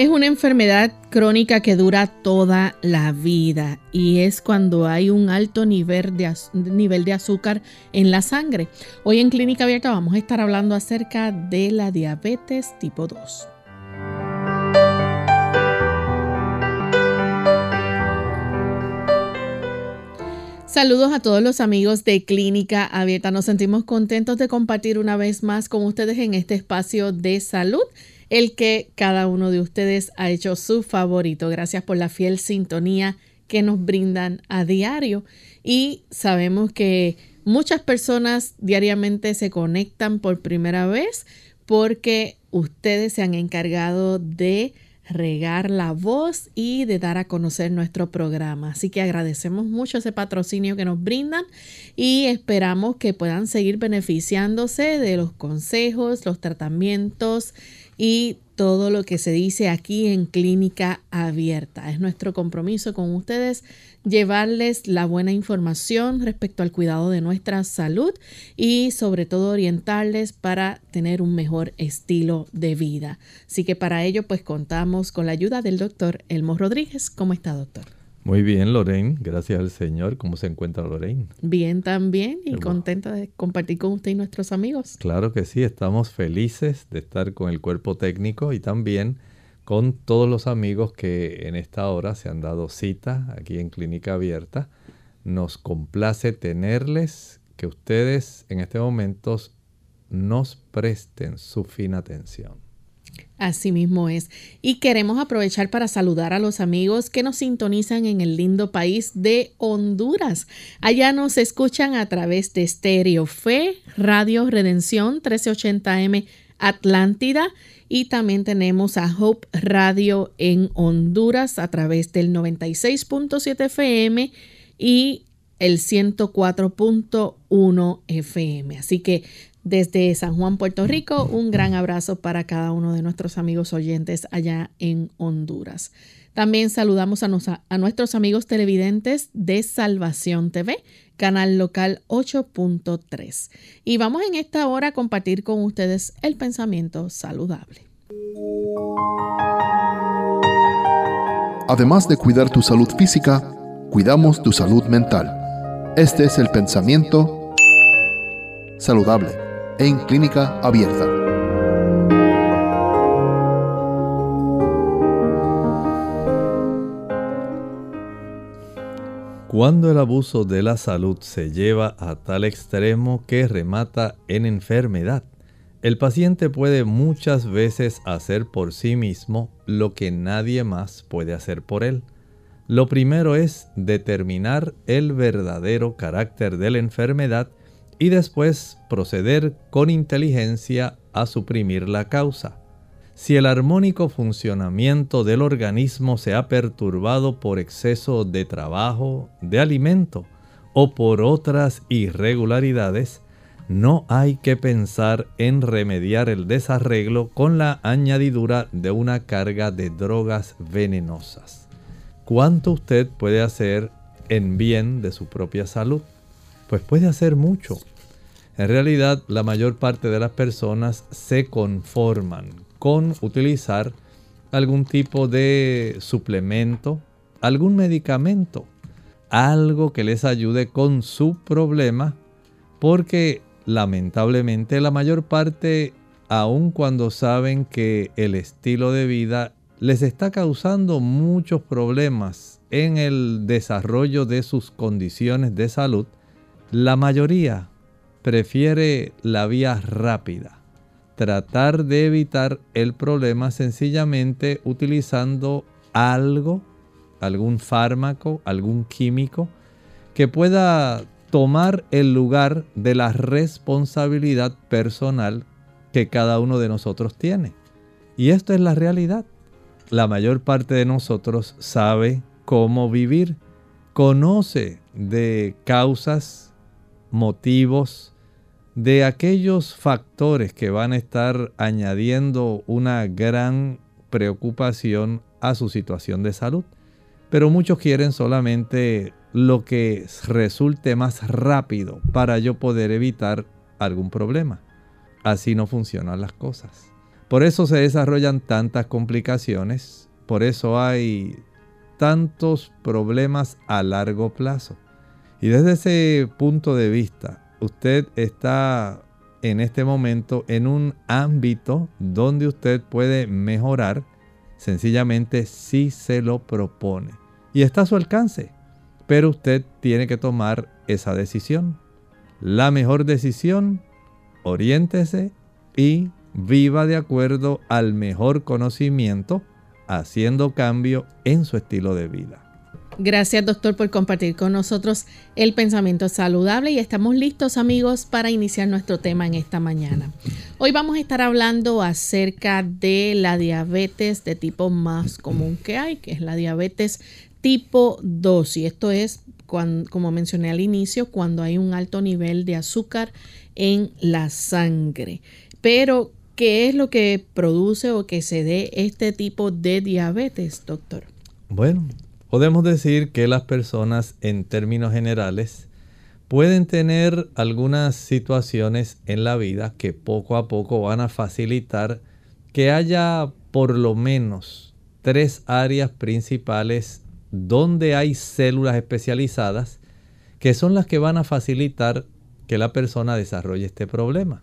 Es una enfermedad crónica que dura toda la vida y es cuando hay un alto nivel de, nivel de azúcar en la sangre. Hoy en Clínica Abierta vamos a estar hablando acerca de la diabetes tipo 2. Saludos a todos los amigos de Clínica Abierta. Nos sentimos contentos de compartir una vez más con ustedes en este espacio de salud el que cada uno de ustedes ha hecho su favorito. Gracias por la fiel sintonía que nos brindan a diario y sabemos que muchas personas diariamente se conectan por primera vez porque ustedes se han encargado de regar la voz y de dar a conocer nuestro programa. Así que agradecemos mucho ese patrocinio que nos brindan y esperamos que puedan seguir beneficiándose de los consejos, los tratamientos, y todo lo que se dice aquí en Clínica Abierta. Es nuestro compromiso con ustedes llevarles la buena información respecto al cuidado de nuestra salud y sobre todo orientarles para tener un mejor estilo de vida. Así que para ello pues contamos con la ayuda del doctor Elmo Rodríguez. ¿Cómo está doctor? Muy bien, Lorraine. Gracias al Señor. ¿Cómo se encuentra Lorraine? Bien también y contenta de compartir con usted y nuestros amigos. Claro que sí, estamos felices de estar con el cuerpo técnico y también con todos los amigos que en esta hora se han dado cita aquí en Clínica Abierta. Nos complace tenerles, que ustedes en este momento nos presten su fina atención. Así mismo es. Y queremos aprovechar para saludar a los amigos que nos sintonizan en el lindo país de Honduras. Allá nos escuchan a través de Stereo Fe, Radio Redención 1380M Atlántida y también tenemos a Hope Radio en Honduras a través del 96.7 FM y el 104.1 FM. Así que desde San Juan, Puerto Rico, un gran abrazo para cada uno de nuestros amigos oyentes allá en Honduras. También saludamos a, nuestros amigos televidentes de Salvación TV, canal local 8.3. Y vamos en esta hora a compartir con ustedes el pensamiento saludable. Además de cuidar tu salud física, cuidamos tu salud mental. Este es el pensamiento saludable en clínica abierta. Cuando el abuso de la salud se lleva a tal extremo que remata en enfermedad, el paciente puede muchas veces hacer por sí mismo lo que nadie más puede hacer por él. Lo primero es determinar el verdadero carácter de la enfermedad y después proceder con inteligencia a suprimir la causa. Si el armónico funcionamiento del organismo se ha perturbado por exceso de trabajo, de alimento o por otras irregularidades, no hay que pensar en remediar el desarreglo con la añadidura de una carga de drogas venenosas. ¿Cuánto usted puede hacer en bien de su propia salud? Pues puede hacer mucho. En realidad, la mayor parte de las personas se conforman con utilizar algún tipo de suplemento, algún medicamento, algo que les ayude con su problema, porque lamentablemente la mayor parte, aun cuando saben que el estilo de vida les está causando muchos problemas en el desarrollo de sus condiciones de salud, la mayoría prefiere la vía rápida. Tratar de evitar el problema sencillamente utilizando algo, algún fármaco, algún químico que pueda tomar el lugar de la responsabilidad personal que cada uno de nosotros tiene. Y esto es la realidad. La mayor parte de nosotros sabe cómo vivir, conoce de causas, motivos, de aquellos factores que van a estar añadiendo una gran preocupación a su situación de salud. Pero muchos quieren solamente lo que resulte más rápido para yo poder evitar algún problema. Así no funcionan las cosas. Por eso se desarrollan tantas complicaciones, por eso hay tantos problemas a largo plazo. Y desde ese punto de vista, usted está en este momento en un ámbito donde usted puede mejorar sencillamente si se lo propone. Y está a su alcance, pero usted tiene que tomar esa decisión. La mejor decisión, oriéntese y viva de acuerdo al mejor conocimiento, haciendo cambio en su estilo de vida. Gracias doctor por compartir con nosotros el pensamiento saludable y estamos listos amigos para iniciar nuestro tema en esta mañana. Hoy vamos a estar hablando acerca de la diabetes de tipo más común que hay, que es la diabetes tipo 2 y esto es como mencioné al inicio cuando hay un alto nivel de azúcar en la sangre. Pero ¿qué es lo que produce o que se dé este tipo de diabetes, doctor? Bueno, Podemos decir que las personas en términos generales pueden tener algunas situaciones en la vida que poco a poco van a facilitar que haya por lo menos tres áreas principales donde hay células especializadas que son las que van a facilitar que la persona desarrolle este problema.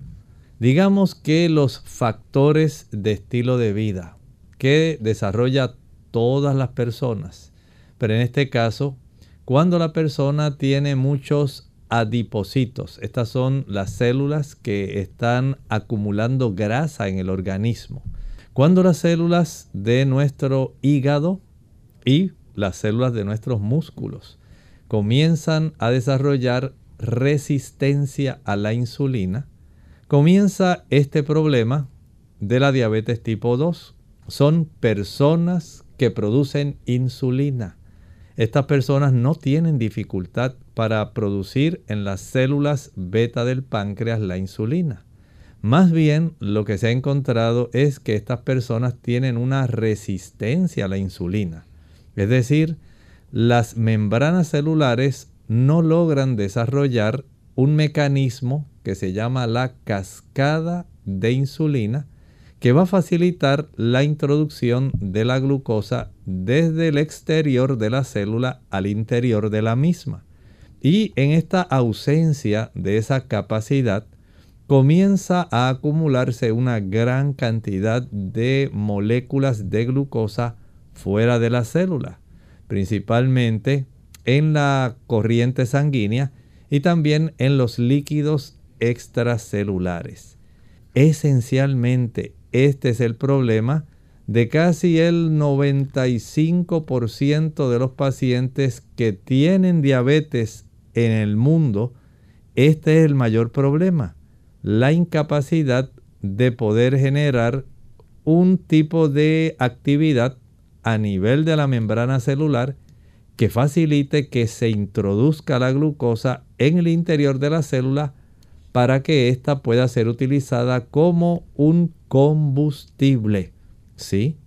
Digamos que los factores de estilo de vida que desarrolla todas las personas pero en este caso, cuando la persona tiene muchos adipocitos, estas son las células que están acumulando grasa en el organismo. Cuando las células de nuestro hígado y las células de nuestros músculos comienzan a desarrollar resistencia a la insulina, comienza este problema de la diabetes tipo 2. Son personas que producen insulina. Estas personas no tienen dificultad para producir en las células beta del páncreas la insulina. Más bien lo que se ha encontrado es que estas personas tienen una resistencia a la insulina. Es decir, las membranas celulares no logran desarrollar un mecanismo que se llama la cascada de insulina que va a facilitar la introducción de la glucosa desde el exterior de la célula al interior de la misma. Y en esta ausencia de esa capacidad, comienza a acumularse una gran cantidad de moléculas de glucosa fuera de la célula, principalmente en la corriente sanguínea y también en los líquidos extracelulares. Esencialmente este es el problema de casi el 95% de los pacientes que tienen diabetes en el mundo. Este es el mayor problema, la incapacidad de poder generar un tipo de actividad a nivel de la membrana celular que facilite que se introduzca la glucosa en el interior de la célula para que ésta pueda ser utilizada como un combustible. ¿Sí?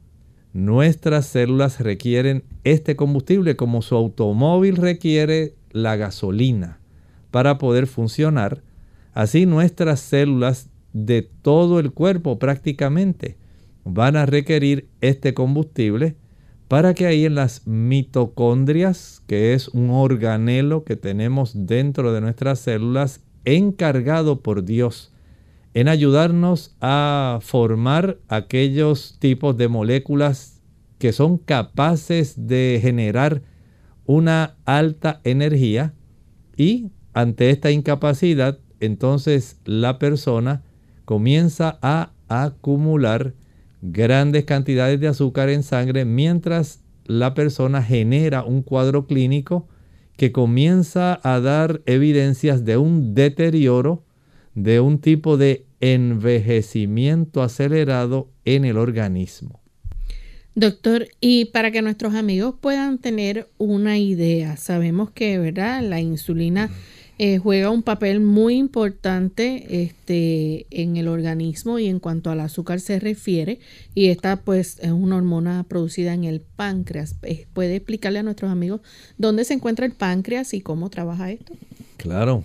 Nuestras células requieren este combustible como su automóvil requiere la gasolina para poder funcionar. Así nuestras células de todo el cuerpo prácticamente van a requerir este combustible para que ahí en las mitocondrias, que es un organelo que tenemos dentro de nuestras células encargado por Dios en ayudarnos a formar aquellos tipos de moléculas que son capaces de generar una alta energía y ante esta incapacidad entonces la persona comienza a acumular grandes cantidades de azúcar en sangre mientras la persona genera un cuadro clínico que comienza a dar evidencias de un deterioro, de un tipo de envejecimiento acelerado en el organismo. Doctor, y para que nuestros amigos puedan tener una idea, sabemos que, ¿verdad? La insulina eh, juega un papel muy importante este, en el organismo y en cuanto al azúcar se refiere. Y esta pues es una hormona producida en el páncreas. Eh, ¿Puede explicarle a nuestros amigos dónde se encuentra el páncreas y cómo trabaja esto? Claro,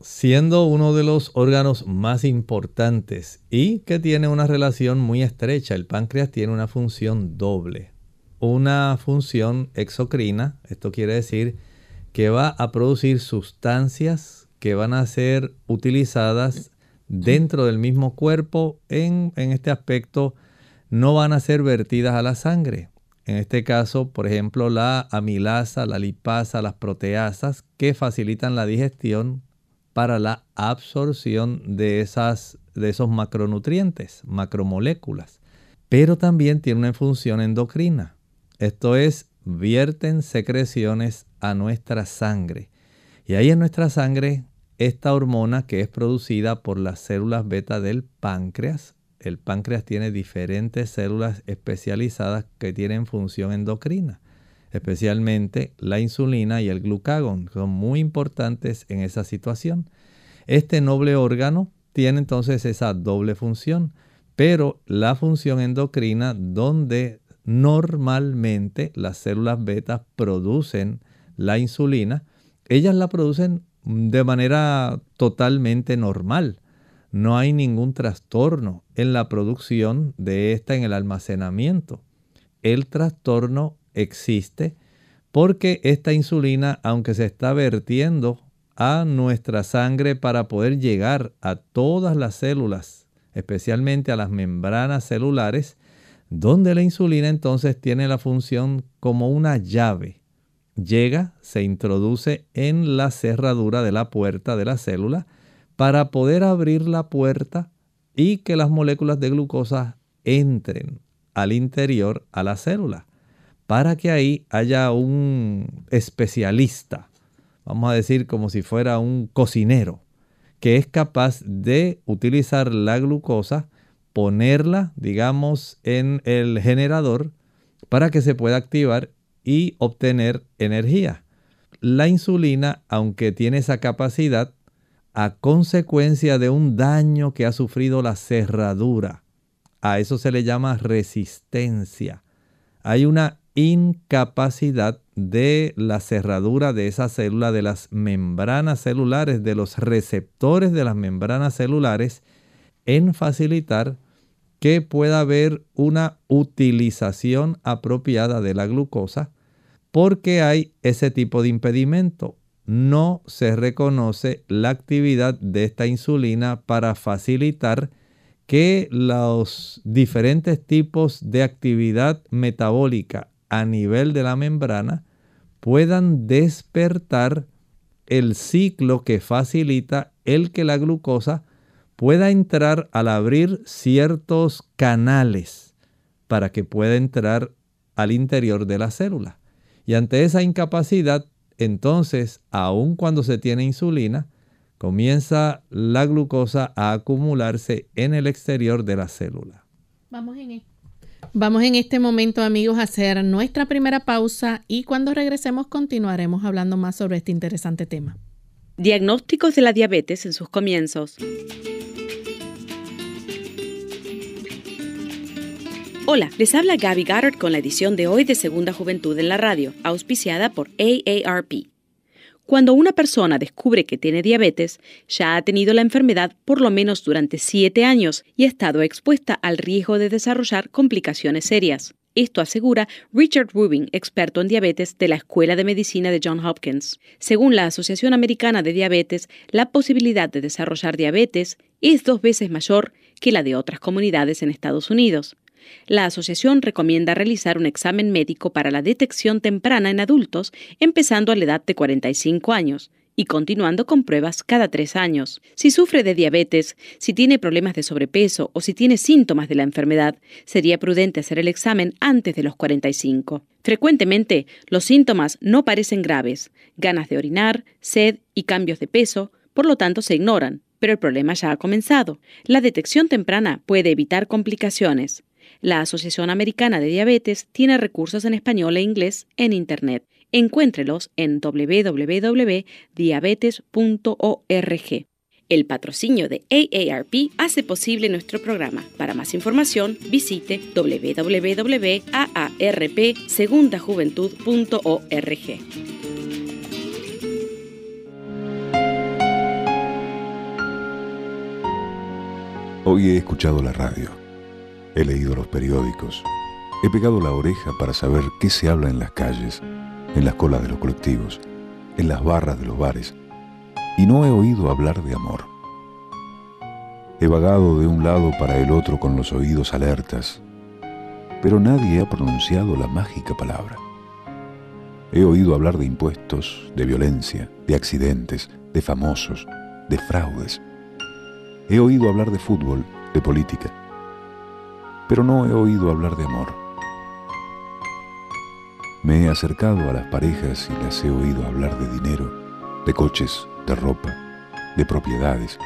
siendo uno de los órganos más importantes y que tiene una relación muy estrecha, el páncreas tiene una función doble. Una función exocrina, esto quiere decir que va a producir sustancias que van a ser utilizadas dentro del mismo cuerpo en, este aspecto no van a ser vertidas a la sangre. En este caso, por ejemplo, la amilasa, la lipasa, las proteasas que facilitan la digestión para la absorción de, esas, de esos macronutrientes, macromoléculas. Pero también tiene una función endocrina. Esto es, vierten secreciones a nuestra sangre. Y ahí en nuestra sangre, esta hormona que es producida por las células beta del páncreas, el páncreas tiene diferentes células especializadas que tienen función endocrina, especialmente la insulina y el glucagón, son muy importantes en esa situación. Este noble órgano tiene entonces esa doble función, pero la función endocrina donde normalmente las células beta producen la insulina, ellas la producen de manera totalmente normal. No hay ningún trastorno en la producción de esta en el almacenamiento. El trastorno existe porque esta insulina, aunque se está vertiendo a nuestra sangre para poder llegar a todas las células, especialmente a las membranas celulares, donde la insulina entonces tiene la función como una llave. Llega, se introduce en la cerradura de la puerta de la célula para poder abrir la puerta y que las moléculas de glucosa entren al interior a la célula, para que ahí haya un especialista, vamos a decir como si fuera un cocinero, que es capaz de utilizar la glucosa, ponerla, digamos, en el generador para que se pueda activar y obtener energía. La insulina, aunque tiene esa capacidad, a consecuencia de un daño que ha sufrido la cerradura, a eso se le llama resistencia. Hay una incapacidad de la cerradura de esa célula, de las membranas celulares, de los receptores de las membranas celulares, en facilitar que pueda haber una utilización apropiada de la glucosa porque hay ese tipo de impedimento. No se reconoce la actividad de esta insulina para facilitar que los diferentes tipos de actividad metabólica a nivel de la membrana puedan despertar el ciclo que facilita el que la glucosa pueda entrar al abrir ciertos canales para que pueda entrar al interior de la célula. Y ante esa incapacidad, entonces, aun cuando se tiene insulina, comienza la glucosa a acumularse en el exterior de la célula. Vamos en, e-, Vamos en este momento, amigos, a hacer nuestra primera pausa y cuando regresemos continuaremos hablando más sobre este interesante tema. Diagnósticos de la diabetes en sus comienzos. Hola, les habla Gaby Goddard con la edición de hoy de Segunda Juventud en la Radio, auspiciada por AARP. Cuando una persona descubre que tiene diabetes, ya ha tenido la enfermedad por lo menos durante siete años y ha estado expuesta al riesgo de desarrollar complicaciones serias. Esto asegura Richard Rubin, experto en diabetes de la Escuela de Medicina de Johns Hopkins. Según la Asociación Americana de Diabetes, la posibilidad de desarrollar diabetes es dos veces mayor que la de otras comunidades en Estados Unidos. La asociación recomienda realizar un examen médico para la detección temprana en adultos, empezando a la edad de 45 años, y continuando con pruebas cada tres años. Si sufre de diabetes, si tiene problemas de sobrepeso o si tiene síntomas de la enfermedad, sería prudente hacer el examen antes de los 45. Frecuentemente, los síntomas no parecen graves, ganas de orinar, sed y cambios de peso, por lo tanto se ignoran, pero el problema ya ha comenzado. La detección temprana puede evitar complicaciones. La Asociación Americana de Diabetes tiene recursos en español e inglés en Internet. Encuéntrelos en www.diabetes.org. El patrocinio de AARP hace posible nuestro programa. Para más información, visite www.aarpsegundajuventud.org. Hoy he escuchado la radio, he leído los periódicos, he pegado la oreja para saber qué se habla en las calles en las colas de los colectivos, en las barras de los bares, y no he oído hablar de amor. He vagado de un lado para el otro con los oídos alertas, pero nadie ha pronunciado la mágica palabra. He oído hablar de impuestos, de violencia, de accidentes, de famosos, de fraudes. He oído hablar de fútbol, de política, pero no he oído hablar de amor. Me he acercado a las parejas y las he oído hablar de dinero, de coches, de ropa, de propiedades,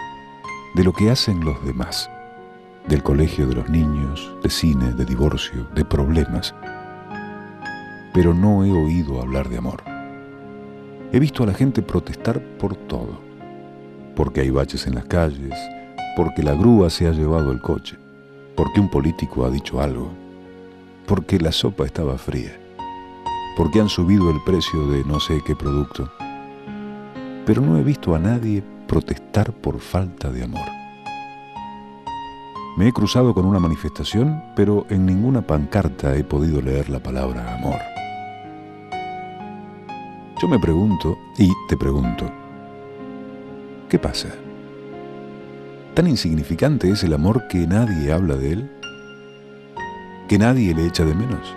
de lo que hacen los demás, del colegio de los niños, de cine, de divorcio, de problemas. Pero no he oído hablar de amor. He visto a la gente protestar por todo, porque hay baches en las calles, porque la grúa se ha llevado el coche, porque un político ha dicho algo, porque la sopa estaba fría porque han subido el precio de no sé qué producto. Pero no he visto a nadie protestar por falta de amor. Me he cruzado con una manifestación, pero en ninguna pancarta he podido leer la palabra amor. Yo me pregunto, y te pregunto, ¿qué pasa? ¿Tan insignificante es el amor que nadie habla de él? ¿Que nadie le echa de menos?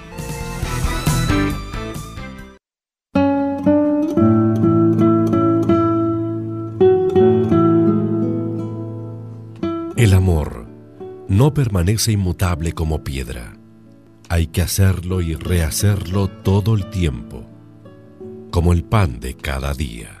permanece inmutable como piedra. Hay que hacerlo y rehacerlo todo el tiempo, como el pan de cada día.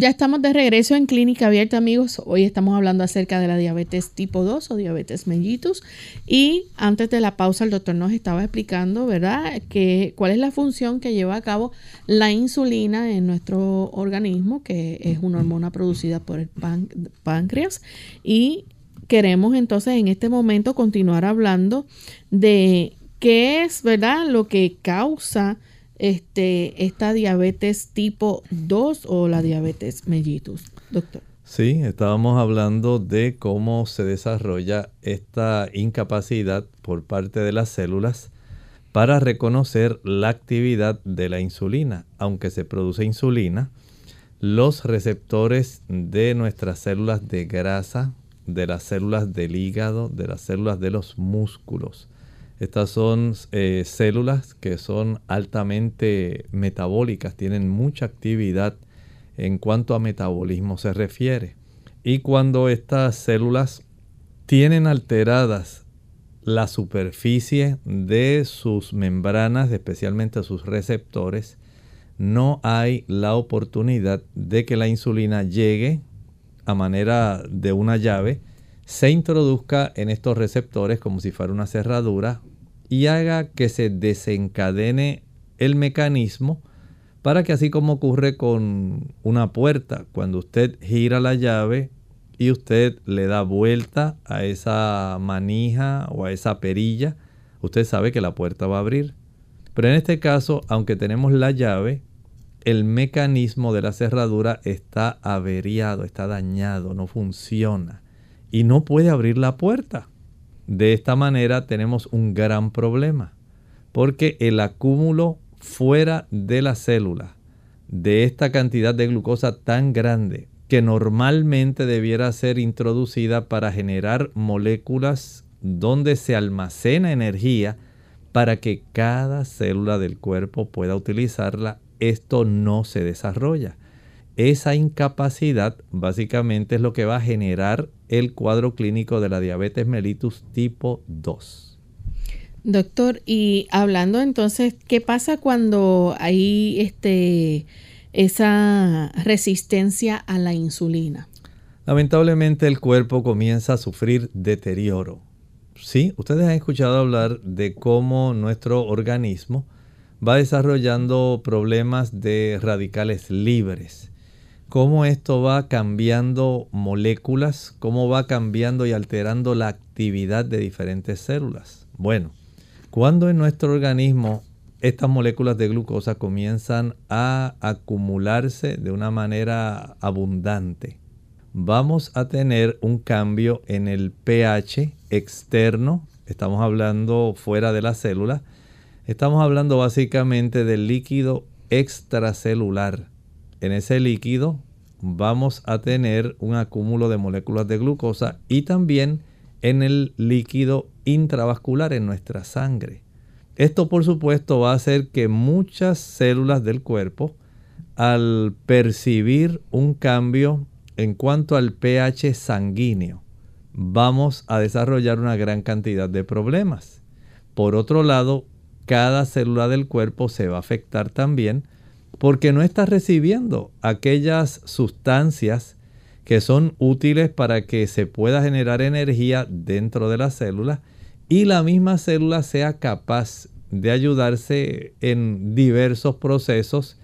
Ya estamos de regreso en Clínica Abierta, amigos. Hoy estamos hablando acerca de la diabetes tipo 2 o diabetes mellitus. Y antes de la pausa, el doctor nos estaba explicando, ¿verdad?, que, cuál es la función que lleva a cabo la insulina en nuestro organismo, que es una hormona producida por el páncreas. Y queremos entonces en este momento continuar hablando de qué es, ¿verdad?, lo que causa este, esta diabetes tipo 2 o la diabetes mellitus, doctor. Sí, estábamos hablando de cómo se desarrolla esta incapacidad por parte de las células para reconocer la actividad de la insulina. Aunque se produce insulina, los receptores de nuestras células de grasa, de las células del hígado, de las células de los músculos, estas son eh, células que son altamente metabólicas, tienen mucha actividad en cuanto a metabolismo se refiere. Y cuando estas células tienen alteradas la superficie de sus membranas, especialmente sus receptores, no hay la oportunidad de que la insulina llegue a manera de una llave se introduzca en estos receptores como si fuera una cerradura y haga que se desencadene el mecanismo para que así como ocurre con una puerta, cuando usted gira la llave y usted le da vuelta a esa manija o a esa perilla, usted sabe que la puerta va a abrir. Pero en este caso, aunque tenemos la llave, el mecanismo de la cerradura está averiado, está dañado, no funciona y no puede abrir la puerta. De esta manera tenemos un gran problema, porque el acúmulo fuera de la célula de esta cantidad de glucosa tan grande que normalmente debiera ser introducida para generar moléculas donde se almacena energía para que cada célula del cuerpo pueda utilizarla, esto no se desarrolla. Esa incapacidad básicamente es lo que va a generar el cuadro clínico de la diabetes mellitus tipo 2. Doctor, y hablando entonces, ¿qué pasa cuando hay este, esa resistencia a la insulina? Lamentablemente el cuerpo comienza a sufrir deterioro. Sí, ustedes han escuchado hablar de cómo nuestro organismo va desarrollando problemas de radicales libres cómo esto va cambiando moléculas, cómo va cambiando y alterando la actividad de diferentes células. Bueno, cuando en nuestro organismo estas moléculas de glucosa comienzan a acumularse de una manera abundante, vamos a tener un cambio en el pH externo, estamos hablando fuera de la célula, estamos hablando básicamente del líquido extracelular en ese líquido vamos a tener un acúmulo de moléculas de glucosa y también en el líquido intravascular en nuestra sangre. Esto por supuesto va a hacer que muchas células del cuerpo al percibir un cambio en cuanto al pH sanguíneo, vamos a desarrollar una gran cantidad de problemas. Por otro lado, cada célula del cuerpo se va a afectar también porque no está recibiendo aquellas sustancias que son útiles para que se pueda generar energía dentro de la célula y la misma célula sea capaz de ayudarse en diversos procesos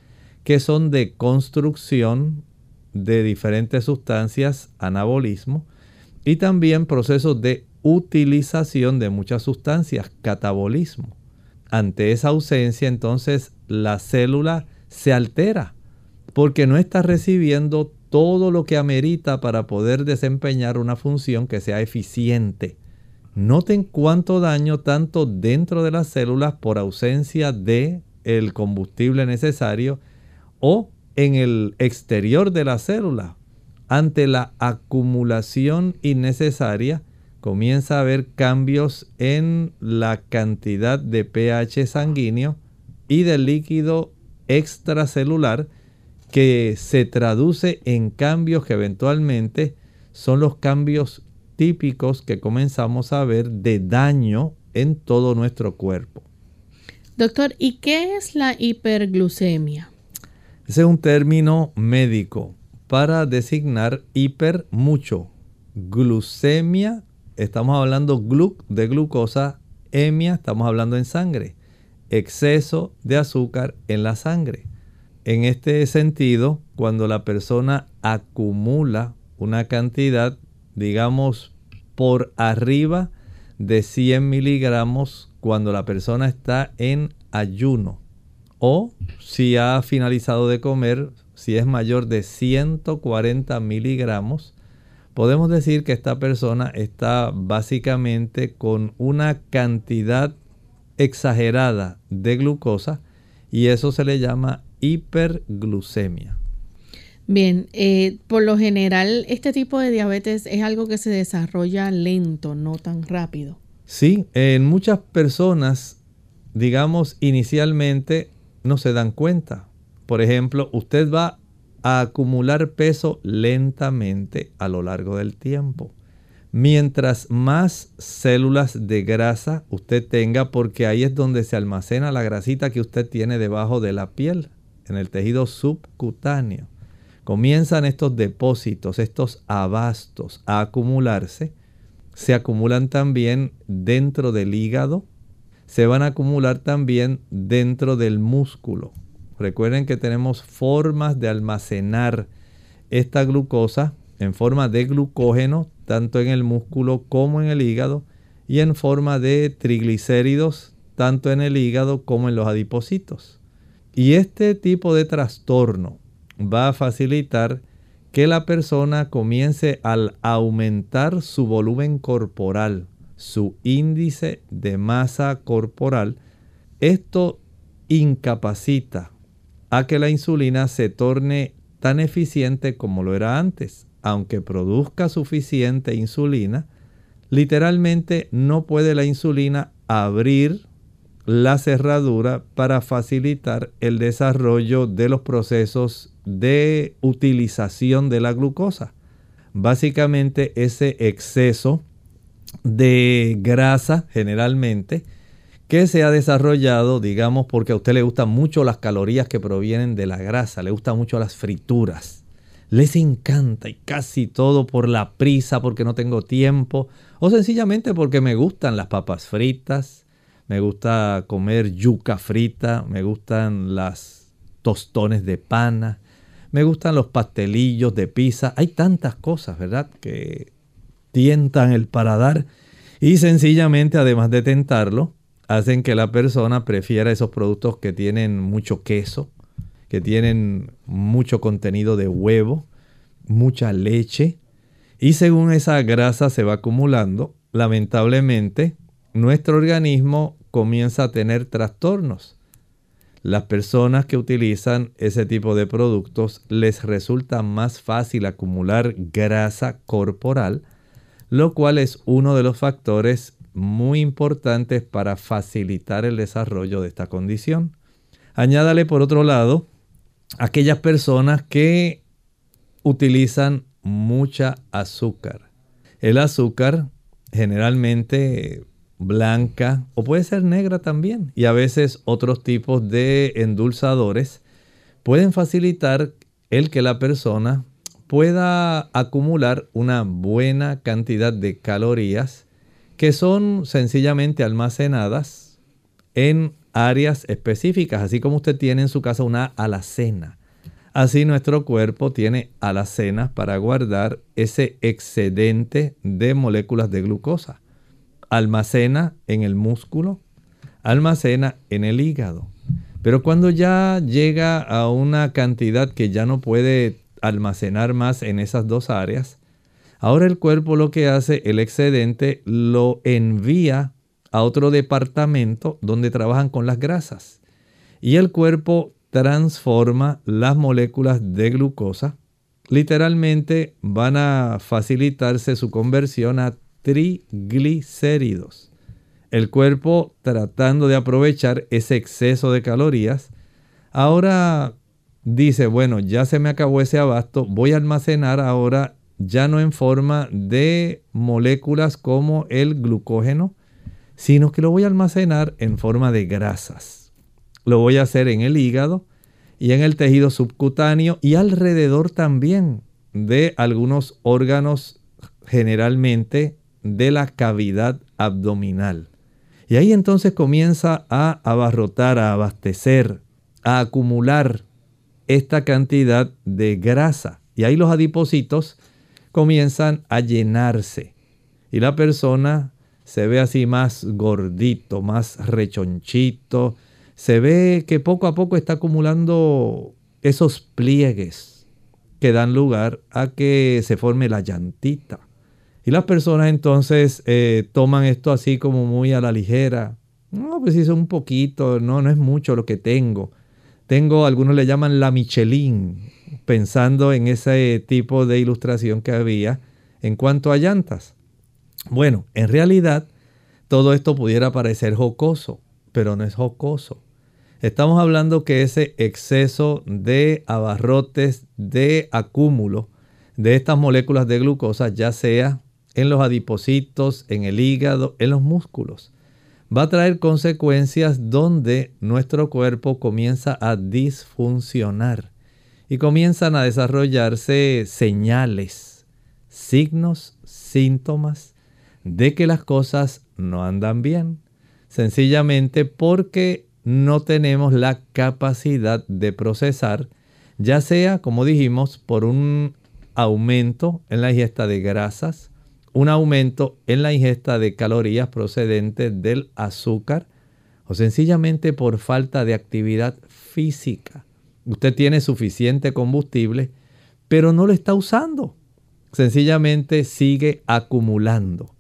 que son de construcción de diferentes sustancias, anabolismo, y también procesos de utilización de muchas sustancias, catabolismo. Ante esa ausencia, entonces, la célula se altera porque no está recibiendo todo lo que amerita para poder desempeñar una función que sea eficiente. Noten cuánto daño tanto dentro de las células por ausencia de el combustible necesario o en el exterior de la célula. Ante la acumulación innecesaria comienza a haber cambios en la cantidad de pH sanguíneo y del líquido extracelular que se traduce en cambios que eventualmente son los cambios típicos que comenzamos a ver de daño en todo nuestro cuerpo. Doctor, ¿y qué es la hiperglucemia? Ese es un término médico para designar hiper mucho. Glucemia, estamos hablando de glucosa, emia, estamos hablando en sangre exceso de azúcar en la sangre. En este sentido, cuando la persona acumula una cantidad, digamos, por arriba de 100 miligramos cuando la persona está en ayuno, o si ha finalizado de comer, si es mayor de 140 miligramos, podemos decir que esta persona está básicamente con una cantidad exagerada de glucosa y eso se le llama hiperglucemia. Bien, eh, por lo general este tipo de diabetes es algo que se desarrolla lento, no tan rápido. Sí, en muchas personas, digamos, inicialmente no se dan cuenta. Por ejemplo, usted va a acumular peso lentamente a lo largo del tiempo. Mientras más células de grasa usted tenga, porque ahí es donde se almacena la grasita que usted tiene debajo de la piel, en el tejido subcutáneo. Comienzan estos depósitos, estos abastos a acumularse. se acumulan también dentro del hígado, se van a acumular también dentro del músculo. Recuerden que tenemos formas de almacenar esta glucosa en forma de glucógeno, tanto en el músculo como en el hígado, y en forma de triglicéridos, tanto en el hígado como en los adipocitos. Y este tipo de trastorno va a facilitar que la persona comience al aumentar su volumen corporal, su índice de masa corporal. Esto incapacita a que la insulina se torne tan eficiente como lo era antes. Aunque produzca suficiente insulina, literalmente no puede la insulina abrir la cerradura para facilitar el desarrollo de los procesos de utilización de la glucosa. Básicamente ese exceso de grasa generalmente que se ha desarrollado, digamos, porque a usted le gustan mucho las calorías que provienen de la grasa, le gustan mucho las frituras. Les encanta y casi todo por la prisa, porque no tengo tiempo, o sencillamente porque me gustan las papas fritas, me gusta comer yuca frita, me gustan las tostones de pana, me gustan los pastelillos de pizza. Hay tantas cosas, ¿verdad?, que tientan el paladar y sencillamente, además de tentarlo, hacen que la persona prefiera esos productos que tienen mucho queso, que tienen mucho contenido de huevo, mucha leche. Y según esa grasa se va acumulando, lamentablemente nuestro organismo comienza a tener trastornos. Las personas que utilizan ese tipo de productos les resulta más fácil acumular grasa corporal, lo cual es uno de los factores muy importantes para facilitar el desarrollo de esta condición. Añádale por otro lado aquellas personas que utilizan mucha azúcar. El azúcar generalmente blanca o puede ser negra también y a veces otros tipos de endulzadores pueden facilitar el que la persona pueda acumular una buena cantidad de calorías que son sencillamente almacenadas en áreas específicas, así como usted tiene en su casa una alacena. Así nuestro cuerpo tiene alacenas para guardar ese excedente de moléculas de glucosa. Almacena en el músculo, almacena en el hígado. Pero cuando ya llega a una cantidad que ya no puede almacenar más en esas dos áreas, Ahora el cuerpo lo que hace, el excedente lo envía a otro departamento donde trabajan con las grasas. Y el cuerpo transforma las moléculas de glucosa. Literalmente van a facilitarse su conversión a triglicéridos. El cuerpo tratando de aprovechar ese exceso de calorías. Ahora dice, bueno, ya se me acabó ese abasto, voy a almacenar ahora ya no en forma de moléculas como el glucógeno, sino que lo voy a almacenar en forma de grasas. Lo voy a hacer en el hígado y en el tejido subcutáneo y alrededor también de algunos órganos generalmente de la cavidad abdominal. Y ahí entonces comienza a abarrotar, a abastecer, a acumular esta cantidad de grasa. Y ahí los adipocitos comienzan a llenarse. Y la persona se ve así más gordito, más rechonchito. Se ve que poco a poco está acumulando esos pliegues que dan lugar a que se forme la llantita. Y las personas entonces eh, toman esto así como muy a la ligera. No, pues es un poquito, no, no es mucho lo que tengo. Tengo, algunos le llaman la Michelin, pensando en ese tipo de ilustración que había en cuanto a llantas. Bueno, en realidad todo esto pudiera parecer jocoso, pero no es jocoso. Estamos hablando que ese exceso de abarrotes, de acúmulo de estas moléculas de glucosa, ya sea en los adipocitos, en el hígado, en los músculos, va a traer consecuencias donde nuestro cuerpo comienza a disfuncionar y comienzan a desarrollarse señales, signos, síntomas de que las cosas no andan bien. Sencillamente porque no tenemos la capacidad de procesar, ya sea, como dijimos, por un aumento en la ingesta de grasas, un aumento en la ingesta de calorías procedentes del azúcar o sencillamente por falta de actividad física. Usted tiene suficiente combustible, pero no lo está usando. Sencillamente sigue acumulando.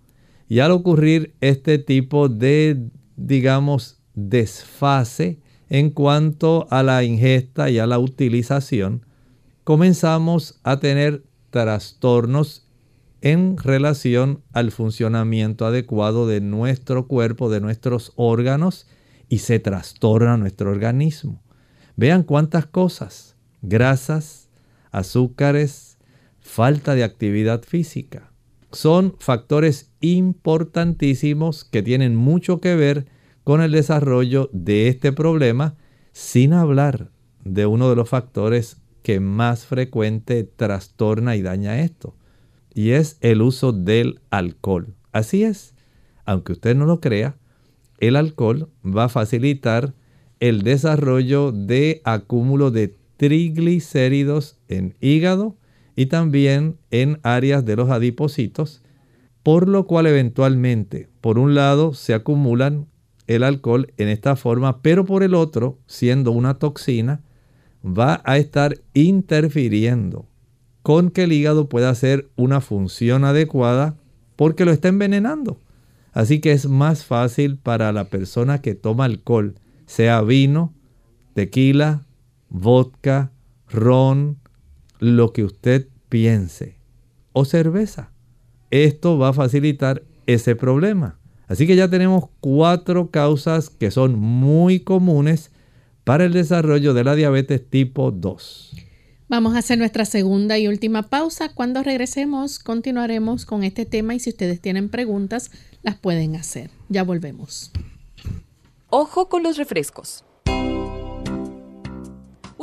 Y al ocurrir este tipo de, digamos, desfase en cuanto a la ingesta y a la utilización, comenzamos a tener trastornos en relación al funcionamiento adecuado de nuestro cuerpo, de nuestros órganos, y se trastorna nuestro organismo. Vean cuántas cosas, grasas, azúcares, falta de actividad física. Son factores importantísimos que tienen mucho que ver con el desarrollo de este problema, sin hablar de uno de los factores que más frecuente trastorna y daña esto, y es el uso del alcohol. Así es, aunque usted no lo crea, el alcohol va a facilitar el desarrollo de acúmulo de triglicéridos en hígado y también en áreas de los adipocitos, por lo cual eventualmente, por un lado, se acumulan el alcohol en esta forma, pero por el otro, siendo una toxina, va a estar interfiriendo con que el hígado pueda hacer una función adecuada porque lo está envenenando. Así que es más fácil para la persona que toma alcohol, sea vino, tequila, vodka, ron, lo que usted piense, o cerveza. Esto va a facilitar ese problema. Así que ya tenemos cuatro causas que son muy comunes para el desarrollo de la diabetes tipo 2. Vamos a hacer nuestra segunda y última pausa. Cuando regresemos continuaremos con este tema y si ustedes tienen preguntas las pueden hacer. Ya volvemos. Ojo con los refrescos.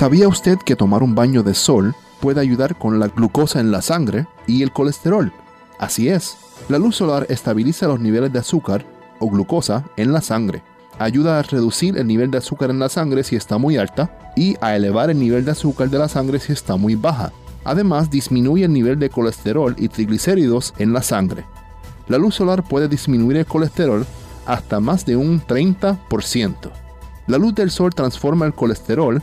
¿Sabía usted que tomar un baño de sol puede ayudar con la glucosa en la sangre y el colesterol? Así es, la luz solar estabiliza los niveles de azúcar o glucosa en la sangre. Ayuda a reducir el nivel de azúcar en la sangre si está muy alta y a elevar el nivel de azúcar de la sangre si está muy baja. Además, disminuye el nivel de colesterol y triglicéridos en la sangre. La luz solar puede disminuir el colesterol hasta más de un 30%. La luz del sol transforma el colesterol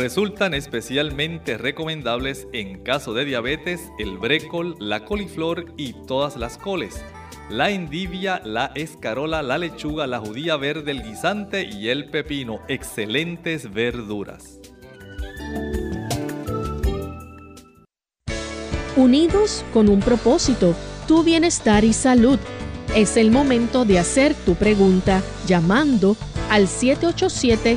Resultan especialmente recomendables en caso de diabetes el brécol, la coliflor y todas las coles, la endivia, la escarola, la lechuga, la judía verde, el guisante y el pepino. Excelentes verduras. Unidos con un propósito, tu bienestar y salud. Es el momento de hacer tu pregunta llamando al 787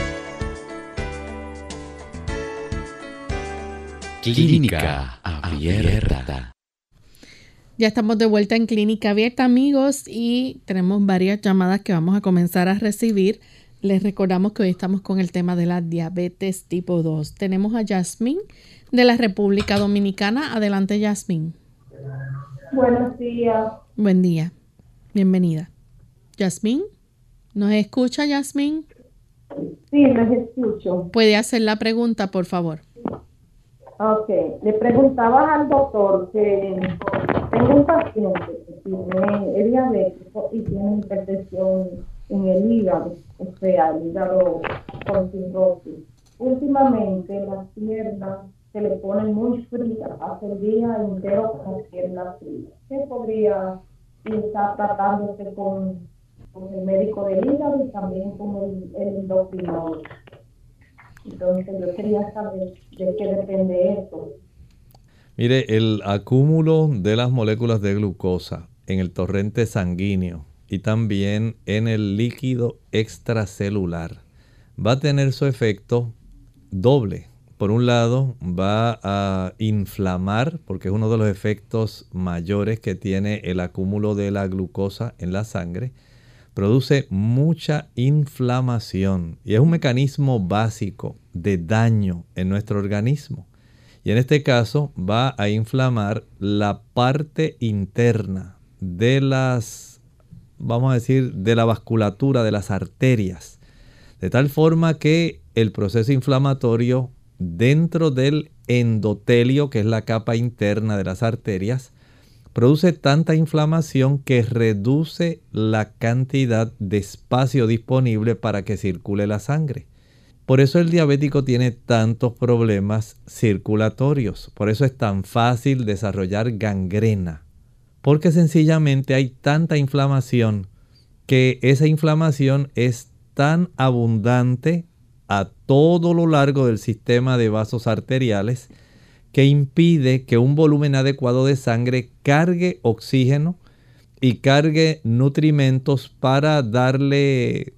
Clínica Abierta. Ya estamos de vuelta en Clínica Abierta, amigos, y tenemos varias llamadas que vamos a comenzar a recibir. Les recordamos que hoy estamos con el tema de la diabetes tipo 2. Tenemos a Yasmín de la República Dominicana. Adelante, Yasmín. Buenos días. Buen día. Bienvenida. Yasmín, ¿nos escucha, Yasmín? Sí, les escucho. Puede hacer la pregunta, por favor. Ok, le preguntaba al doctor que tengo un paciente que tiene diabético y tiene hipertensión en el hígado, o sea, el hígado con cirrosis. Últimamente las piernas se le ponen muy frías, hace el día entero con las piernas frías. ¿Qué podría estar tratándose con, con, el médico del hígado y también con el, el endocrinólogo? Entonces yo quería saber de qué depende esto. Mire, el acúmulo de las moléculas de glucosa en el torrente sanguíneo y también en el líquido extracelular va a tener su efecto doble. Por un lado, va a inflamar, porque es uno de los efectos mayores que tiene el acúmulo de la glucosa en la sangre. Produce mucha inflamación y es un mecanismo básico de daño en nuestro organismo. Y en este caso va a inflamar la parte interna de las vamos a decir, de la vasculatura de las arterias. De tal forma que el proceso inflamatorio dentro del endotelio, que es la capa interna de las arterias, produce tanta inflamación que reduce la cantidad de espacio disponible para que circule la sangre. Por eso el diabético tiene tantos problemas circulatorios. Por eso es tan fácil desarrollar gangrena porque sencillamente hay tanta inflamación que esa inflamación es tan abundante a todo lo largo del sistema de vasos arteriales que impide que un volumen adecuado de sangre cargue oxígeno y cargue nutrimentos para darle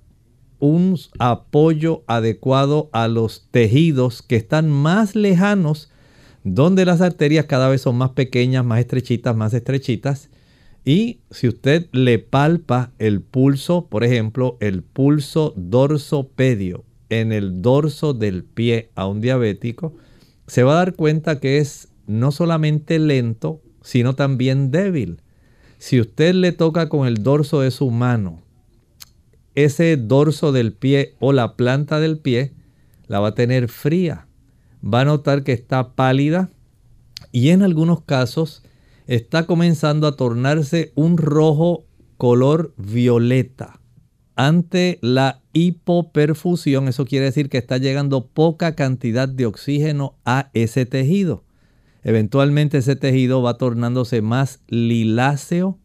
un apoyo adecuado a los tejidos que están más lejanos donde las arterias cada vez son más pequeñas, más estrechitas, más estrechitas. Y si usted le palpa el pulso, por ejemplo, el pulso dorsopédio en el dorso del pie a un diabético, se va a dar cuenta que es no solamente lento, sino también débil. Si usted le toca con el dorso de su mano, ese dorso del pie o la planta del pie, la va a tener fría va a notar que está pálida y en algunos casos está comenzando a tornarse un rojo color violeta. Ante la hipoperfusión, eso quiere decir que está llegando poca cantidad de oxígeno a ese tejido. Eventualmente ese tejido va tornándose más liláceo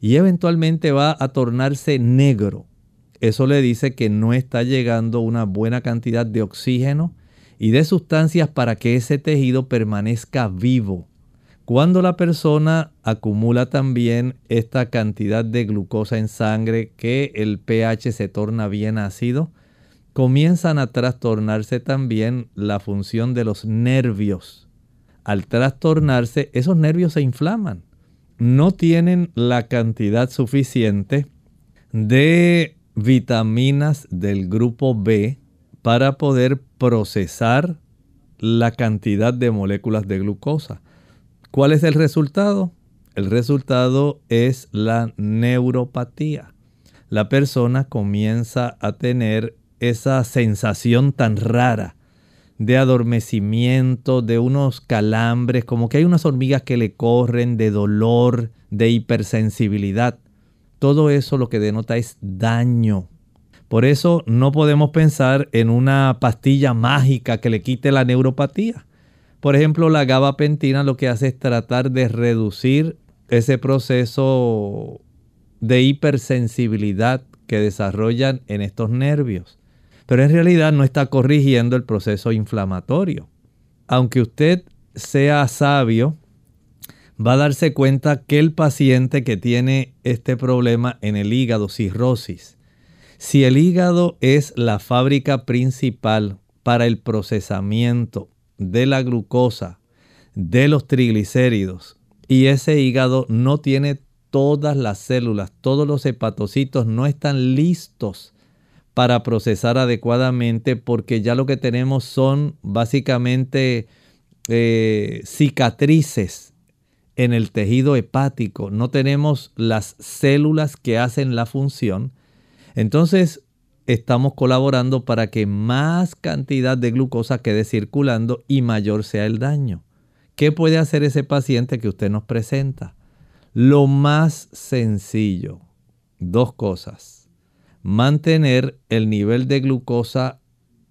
y eventualmente va a tornarse negro. Eso le dice que no está llegando una buena cantidad de oxígeno y de sustancias para que ese tejido permanezca vivo. Cuando la persona acumula también esta cantidad de glucosa en sangre que el pH se torna bien ácido, comienzan a trastornarse también la función de los nervios. Al trastornarse, esos nervios se inflaman. No tienen la cantidad suficiente de vitaminas del grupo B para poder procesar la cantidad de moléculas de glucosa. ¿Cuál es el resultado? El resultado es la neuropatía. La persona comienza a tener esa sensación tan rara de adormecimiento, de unos calambres, como que hay unas hormigas que le corren, de dolor, de hipersensibilidad. Todo eso lo que denota es daño por eso no podemos pensar en una pastilla mágica que le quite la neuropatía. Por ejemplo, la gabapentina lo que hace es tratar de reducir ese proceso de hipersensibilidad que desarrollan en estos nervios. Pero en realidad no está corrigiendo el proceso inflamatorio. Aunque usted sea sabio, va a darse cuenta que el paciente que tiene este problema en el hígado, cirrosis, si el hígado es la fábrica principal para el procesamiento de la glucosa, de los triglicéridos, y ese hígado no tiene todas las células, todos los hepatocitos no están listos para procesar adecuadamente porque ya lo que tenemos son básicamente eh, cicatrices en el tejido hepático, no tenemos las células que hacen la función. Entonces estamos colaborando para que más cantidad de glucosa quede circulando y mayor sea el daño. ¿Qué puede hacer ese paciente que usted nos presenta? Lo más sencillo, dos cosas. Mantener el nivel de glucosa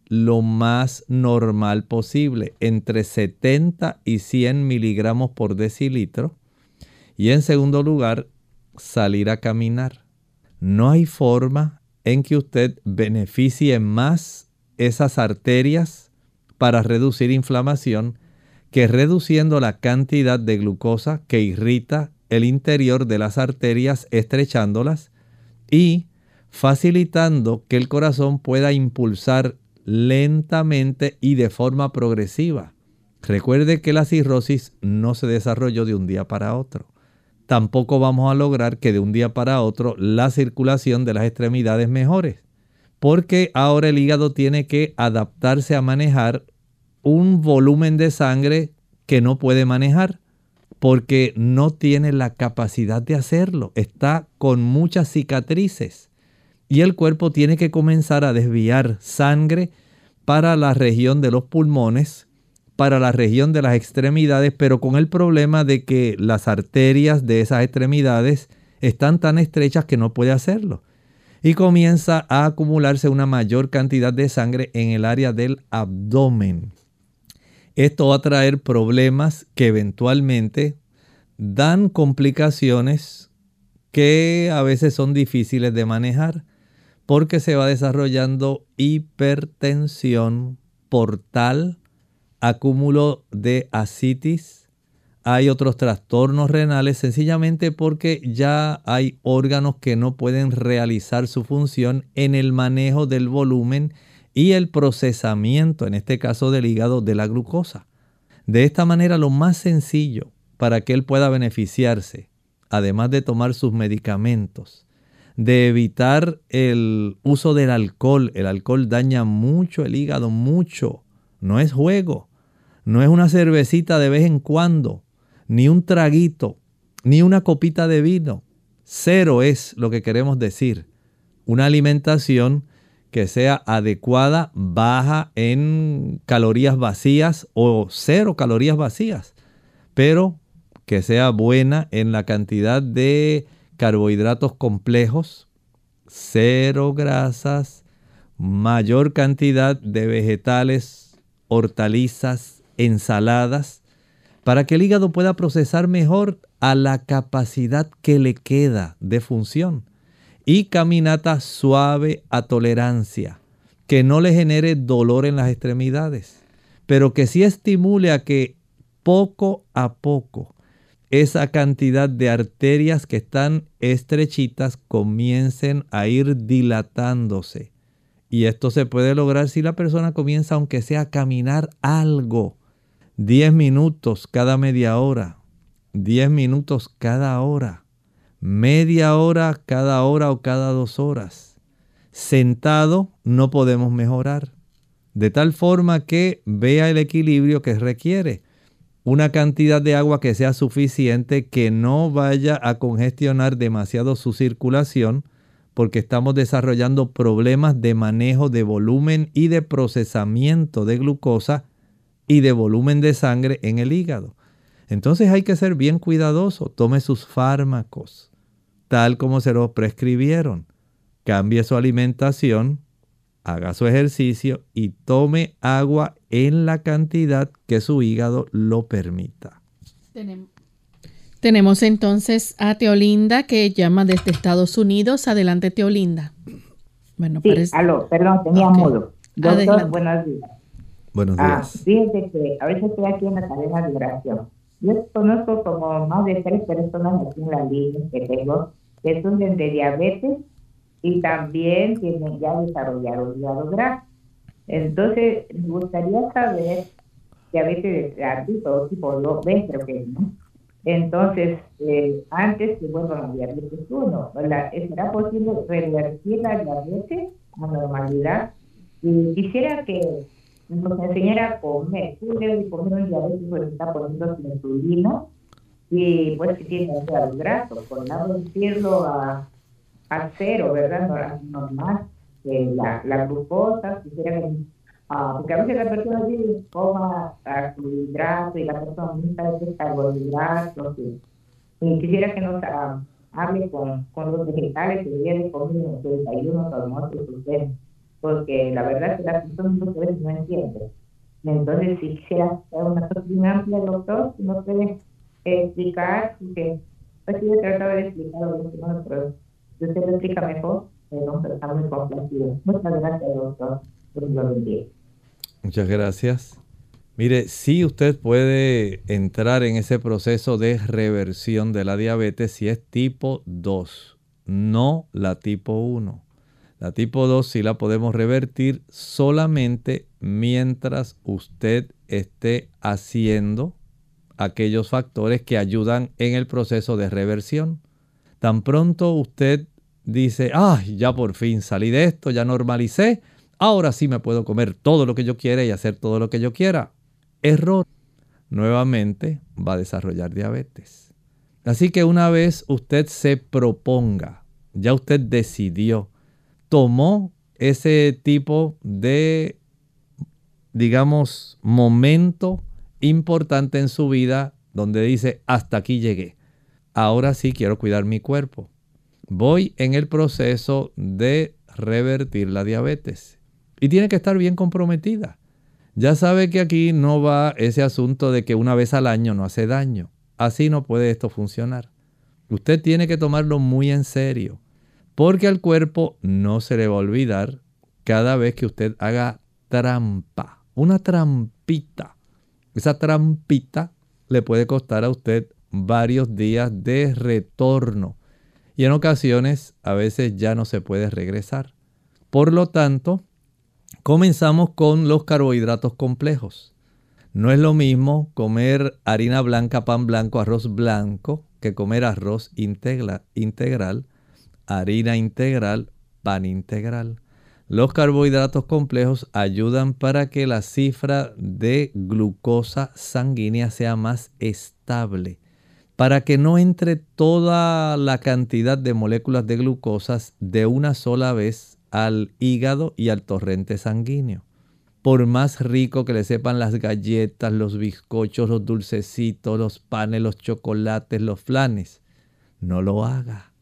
lo más normal posible, entre 70 y 100 miligramos por decilitro. Y en segundo lugar, salir a caminar. No hay forma en que usted beneficie más esas arterias para reducir inflamación que reduciendo la cantidad de glucosa que irrita el interior de las arterias estrechándolas y facilitando que el corazón pueda impulsar lentamente y de forma progresiva. Recuerde que la cirrosis no se desarrolló de un día para otro. Tampoco vamos a lograr que de un día para otro la circulación de las extremidades mejore, porque ahora el hígado tiene que adaptarse a manejar un volumen de sangre que no puede manejar, porque no tiene la capacidad de hacerlo. Está con muchas cicatrices y el cuerpo tiene que comenzar a desviar sangre para la región de los pulmones, para la región de las extremidades, pero con el problema de que las arterias de esas extremidades están tan estrechas que no puede hacerlo. Y comienza a acumularse una mayor cantidad de sangre en el área del abdomen. Esto va a traer problemas que eventualmente dan complicaciones que a veces son difíciles de manejar porque se va desarrollando hipertensión portal, acúmulo de asitis, hay otros trastornos renales sencillamente porque ya hay órganos que no pueden realizar su función en el manejo del volumen y el procesamiento, en este caso del hígado, de la glucosa. De esta manera, lo más sencillo para que él pueda beneficiarse, además de tomar sus medicamentos, de evitar el uso del alcohol. El alcohol daña mucho el hígado, mucho. No es juego, no es una cervecita de vez en cuando, ni un traguito, ni una copita de vino. Cero es lo que queremos decir. Una alimentación que sea adecuada, baja en calorías vacías o cero calorías vacías, pero que sea buena en la cantidad de carbohidratos complejos, cero grasas, mayor cantidad de vegetales, hortalizas, ensaladas, para que el hígado pueda procesar mejor a la capacidad que le queda de función. Y caminata suave a tolerancia, que no le genere dolor en las extremidades, pero que sí estimule a que poco a poco esa cantidad de arterias que están estrechitas comiencen a ir dilatándose. Y esto se puede lograr si la persona comienza, aunque sea a caminar algo, 10 minutos cada media hora, 10 minutos cada hora, media hora cada hora o cada dos horas. Sentado no podemos mejorar, de tal forma que vea el equilibrio que requiere. Una cantidad de agua que sea suficiente, que no vaya a congestionar demasiado su circulación, porque estamos desarrollando problemas de manejo de volumen y de procesamiento de glucosa y de volumen de sangre en el hígado. Entonces hay que ser bien cuidadoso. Tome sus fármacos tal como se los prescribieron. Cambie su alimentación haga su ejercicio y tome agua en la cantidad que su hígado lo permita. Tenemos, entonces a Teolinda que llama desde Estados Unidos. Adelante, Teolinda. Bueno, sí, aló, perdón, tenía modo. Doctor, buenos días. Buenos ah, días. Ah, fíjense que a veces estoy aquí en la cadena de oración. Yo conozco como más de tres personas aquí en la línea que tengo que sufren de diabetes y también tienen ya desarrollaron graso. Entonces, me gustaría saber veces de todo tipo lo ven, creo que no. Entonces, eh, antes que vuelvan a diabetes 1, ¿será posible revertir la diabetes a normalidad. Y quisiera que nos enseñara a comer. Tú debes comer un diabetes porque está poniendo insulina y pues si tiene graso, por no reducirlo a, a cero, ¿verdad? Normal, la, la glucosa, quisiera que Ah, porque a veces la persona dice coma carbohidratos y la persona no sabe carbohidratos. Y, y, quisiera que nos uh, hable con, con, los vegetales que debería de comer en su desayuno, su almuerzo y su porque la verdad es que la persona muchas veces no entiende. Entonces, si quisiera hacer una solución amplia, doctor, si nos puede explicar, porque pues yo tratado de explicarlo, pero si usted lo explica mejor, a estar muy complacidos. Muchas gracias, doctor. Por lo Muchas gracias. Mire, si usted puede entrar en ese proceso de reversión de la diabetes si es tipo 2, no la tipo 1. La tipo 2 sí la podemos revertir solamente mientras usted esté haciendo aquellos factores que ayudan en el proceso de reversión. Tan pronto usted dice, ay, ya por fin salí de esto, ya normalicé, Ahora sí me puedo comer todo lo que yo quiera y hacer todo lo que yo quiera. Error. Nuevamente va a desarrollar diabetes. Así que una vez usted se proponga, ya usted decidió, tomó ese tipo de, digamos, momento importante en su vida donde dice, hasta aquí llegué. Ahora sí quiero cuidar mi cuerpo. Voy en el proceso de revertir la diabetes y tiene que estar bien comprometida. Ya sabe que aquí no va ese asunto de que una vez al año no hace daño. Así no puede esto funcionar. Usted tiene que tomarlo muy en serio, porque al cuerpo no se le va a olvidar cada vez que usted haga trampa, una trampita. Esa trampita le puede costar a usted varios días de retorno y en ocasiones a veces ya no se puede regresar. Por lo tanto, Comenzamos con los carbohidratos complejos. No es lo mismo comer harina blanca, pan blanco, arroz blanco que comer arroz integral, harina integral, pan integral. Los carbohidratos complejos ayudan para que la cifra de glucosa sanguínea sea más estable, para que no entre toda la cantidad de moléculas de glucosas de una sola vez al hígado y al torrente sanguíneo. Por más rico que le sepan las galletas, los bizcochos, los dulcecitos, los panes, los chocolates, los flanes, no lo haga.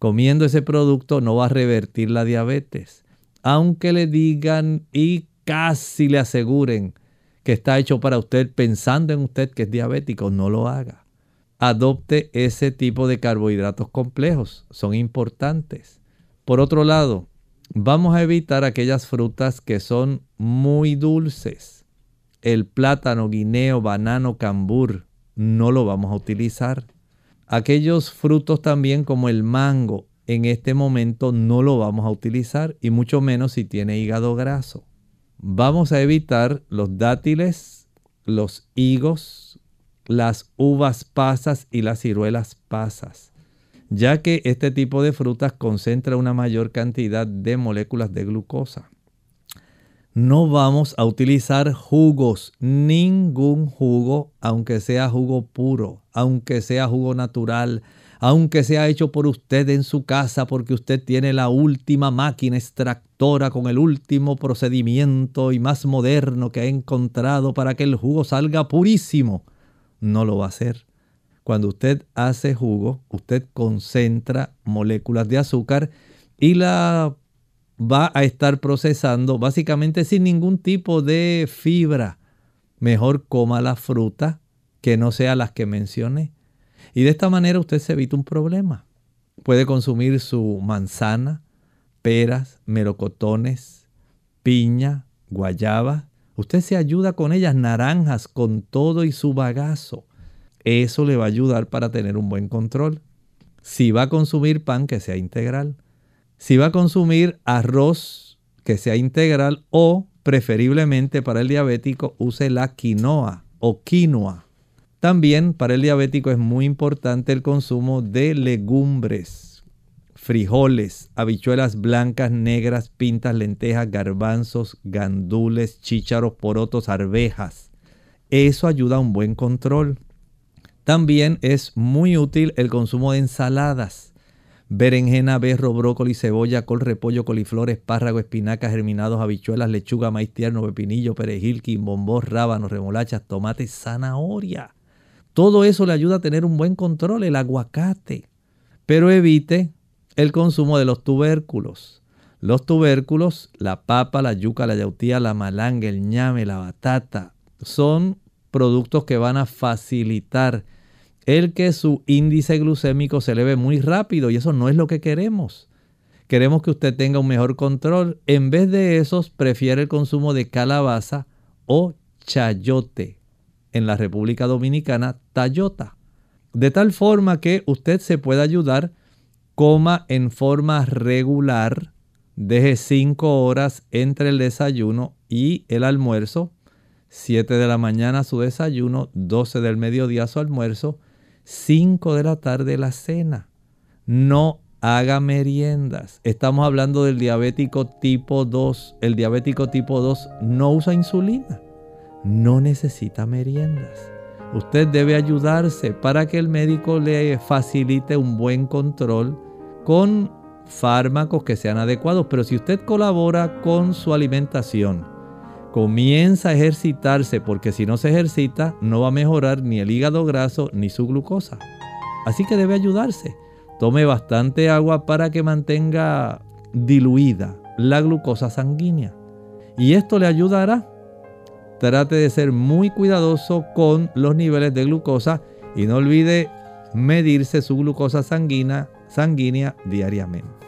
Comiendo ese producto no va a revertir la diabetes. Aunque le digan y casi le aseguren que está hecho para usted pensando en usted que es diabético, no lo haga. Adopte ese tipo de carbohidratos complejos, son importantes. Por otro lado, Vamos a evitar aquellas frutas que son muy dulces. El plátano, guineo, banano, cambur, no lo vamos a utilizar. Aquellos frutos también como el mango, en este momento no lo vamos a utilizar y mucho menos si tiene hígado graso. Vamos a evitar los dátiles, los higos, las uvas pasas y las ciruelas pasas ya que este tipo de frutas concentra una mayor cantidad de moléculas de glucosa. No vamos a utilizar jugos, ningún jugo, aunque sea jugo puro, aunque sea jugo natural, aunque sea hecho por usted en su casa porque usted tiene la última máquina extractora con el último procedimiento y más moderno que ha encontrado para que el jugo salga purísimo. No lo va a hacer. Cuando usted hace jugo, usted concentra moléculas de azúcar y la va a estar procesando básicamente sin ningún tipo de fibra. Mejor coma la fruta que no sea las que mencioné. Y de esta manera usted se evita un problema. Puede consumir su manzana, peras, melocotones, piña, guayaba. Usted se ayuda con ellas, naranjas, con todo y su bagazo. Eso le va a ayudar para tener un buen control. Si va a consumir pan, que sea integral. Si va a consumir arroz, que sea integral o preferiblemente para el diabético use la quinoa o quinoa. También para el diabético es muy importante el consumo de legumbres, frijoles, habichuelas blancas, negras, pintas, lentejas, garbanzos, gandules, chícharos, porotos, arvejas. Eso ayuda a un buen control. También es muy útil el consumo de ensaladas. Berenjena, berro, brócoli, cebolla, col, repollo, coliflor, espárrago, espinacas, germinados, habichuelas, lechuga, maíz tierno, pepinillo, perejil, quimbombó, rábanos, remolachas, tomates, zanahoria. Todo eso le ayuda a tener un buen control, el aguacate. Pero evite el consumo de los tubérculos. Los tubérculos, la papa, la yuca, la yautía, la malanga, el ñame, la batata, son productos que van a facilitar el que su índice glucémico se eleve muy rápido y eso no es lo que queremos. Queremos que usted tenga un mejor control. En vez de esos, prefiere el consumo de calabaza o chayote. En la República Dominicana, tayota. De tal forma que usted se pueda ayudar, coma en forma regular, deje 5 horas entre el desayuno y el almuerzo 7 de la mañana su desayuno, 12 del mediodía su almuerzo, 5 de la tarde la cena. No haga meriendas. Estamos hablando del diabético tipo 2. El diabético tipo 2 no usa insulina. No necesita meriendas. Usted debe ayudarse para que el médico le facilite un buen control con fármacos que sean adecuados. Pero si usted colabora con su alimentación, comienza a ejercitarse porque si no se ejercita no va a mejorar ni el hígado graso ni su glucosa. Así que debe ayudarse. Tome bastante agua para que mantenga diluida la glucosa sanguínea. Y esto le ayudará. Trate de ser muy cuidadoso con los niveles de glucosa y no olvide medirse su glucosa sanguínea, sanguínea diariamente.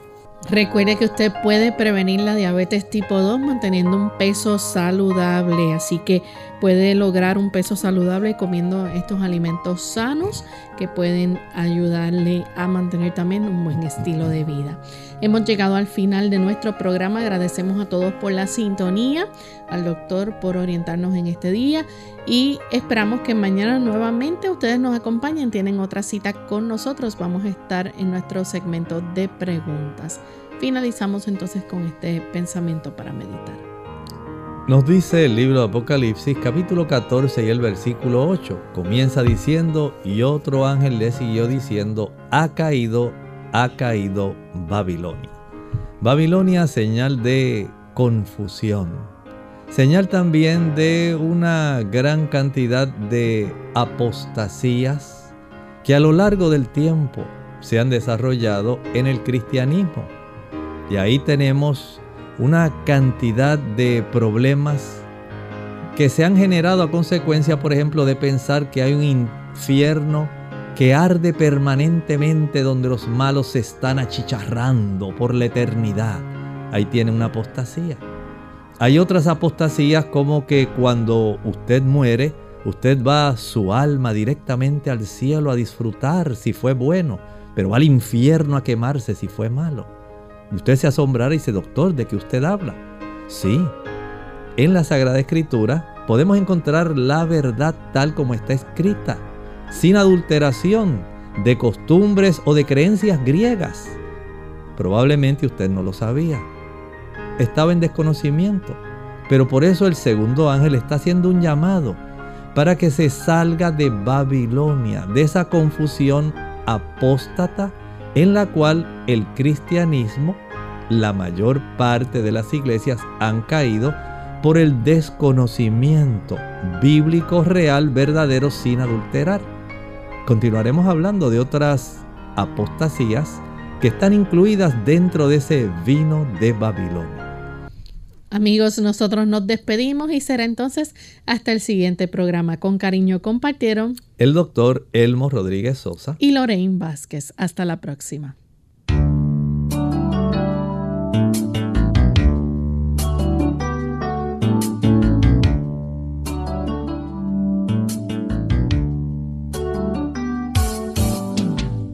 Recuerde que usted puede prevenir la diabetes tipo 2 manteniendo un peso saludable, así que puede lograr un peso saludable comiendo estos alimentos sanos que pueden ayudarle a mantener también un buen estilo de vida. Hemos llegado al final de nuestro programa, agradecemos a todos por la sintonía, al doctor por orientarnos en este día y esperamos que mañana nuevamente ustedes nos acompañen, tienen otra cita con nosotros, vamos a estar en nuestro segmento de preguntas. Finalizamos entonces con este pensamiento para meditar. Nos dice el libro de Apocalipsis capítulo 14 y el versículo 8. Comienza diciendo, y otro ángel le siguió diciendo, ha caído, ha caído Babilonia. Babilonia señal de confusión, señal también de una gran cantidad de apostasías que a lo largo del tiempo se han desarrollado en el cristianismo. Y ahí tenemos una cantidad de problemas que se han generado a consecuencia, por ejemplo, de pensar que hay un infierno que arde permanentemente donde los malos se están achicharrando por la eternidad. Ahí tiene una apostasía. Hay otras apostasías como que cuando usted muere, usted va su alma directamente al cielo a disfrutar si fue bueno, pero va al infierno a quemarse si fue malo. Usted se asombrará y dice, doctor, ¿de qué usted habla? Sí, en la Sagrada Escritura podemos encontrar la verdad tal como está escrita, sin adulteración de costumbres o de creencias griegas. Probablemente usted no lo sabía. Estaba en desconocimiento. Pero por eso el segundo ángel está haciendo un llamado para que se salga de Babilonia, de esa confusión apóstata en la cual el cristianismo, la mayor parte de las iglesias han caído por el desconocimiento bíblico real, verdadero, sin adulterar. Continuaremos hablando de otras apostasías que están incluidas dentro de ese vino de Babilonia. Amigos, nosotros nos despedimos y será entonces hasta el siguiente programa. Con cariño compartieron el doctor Elmo Rodríguez Sosa y Lorraine Vázquez. Hasta la próxima.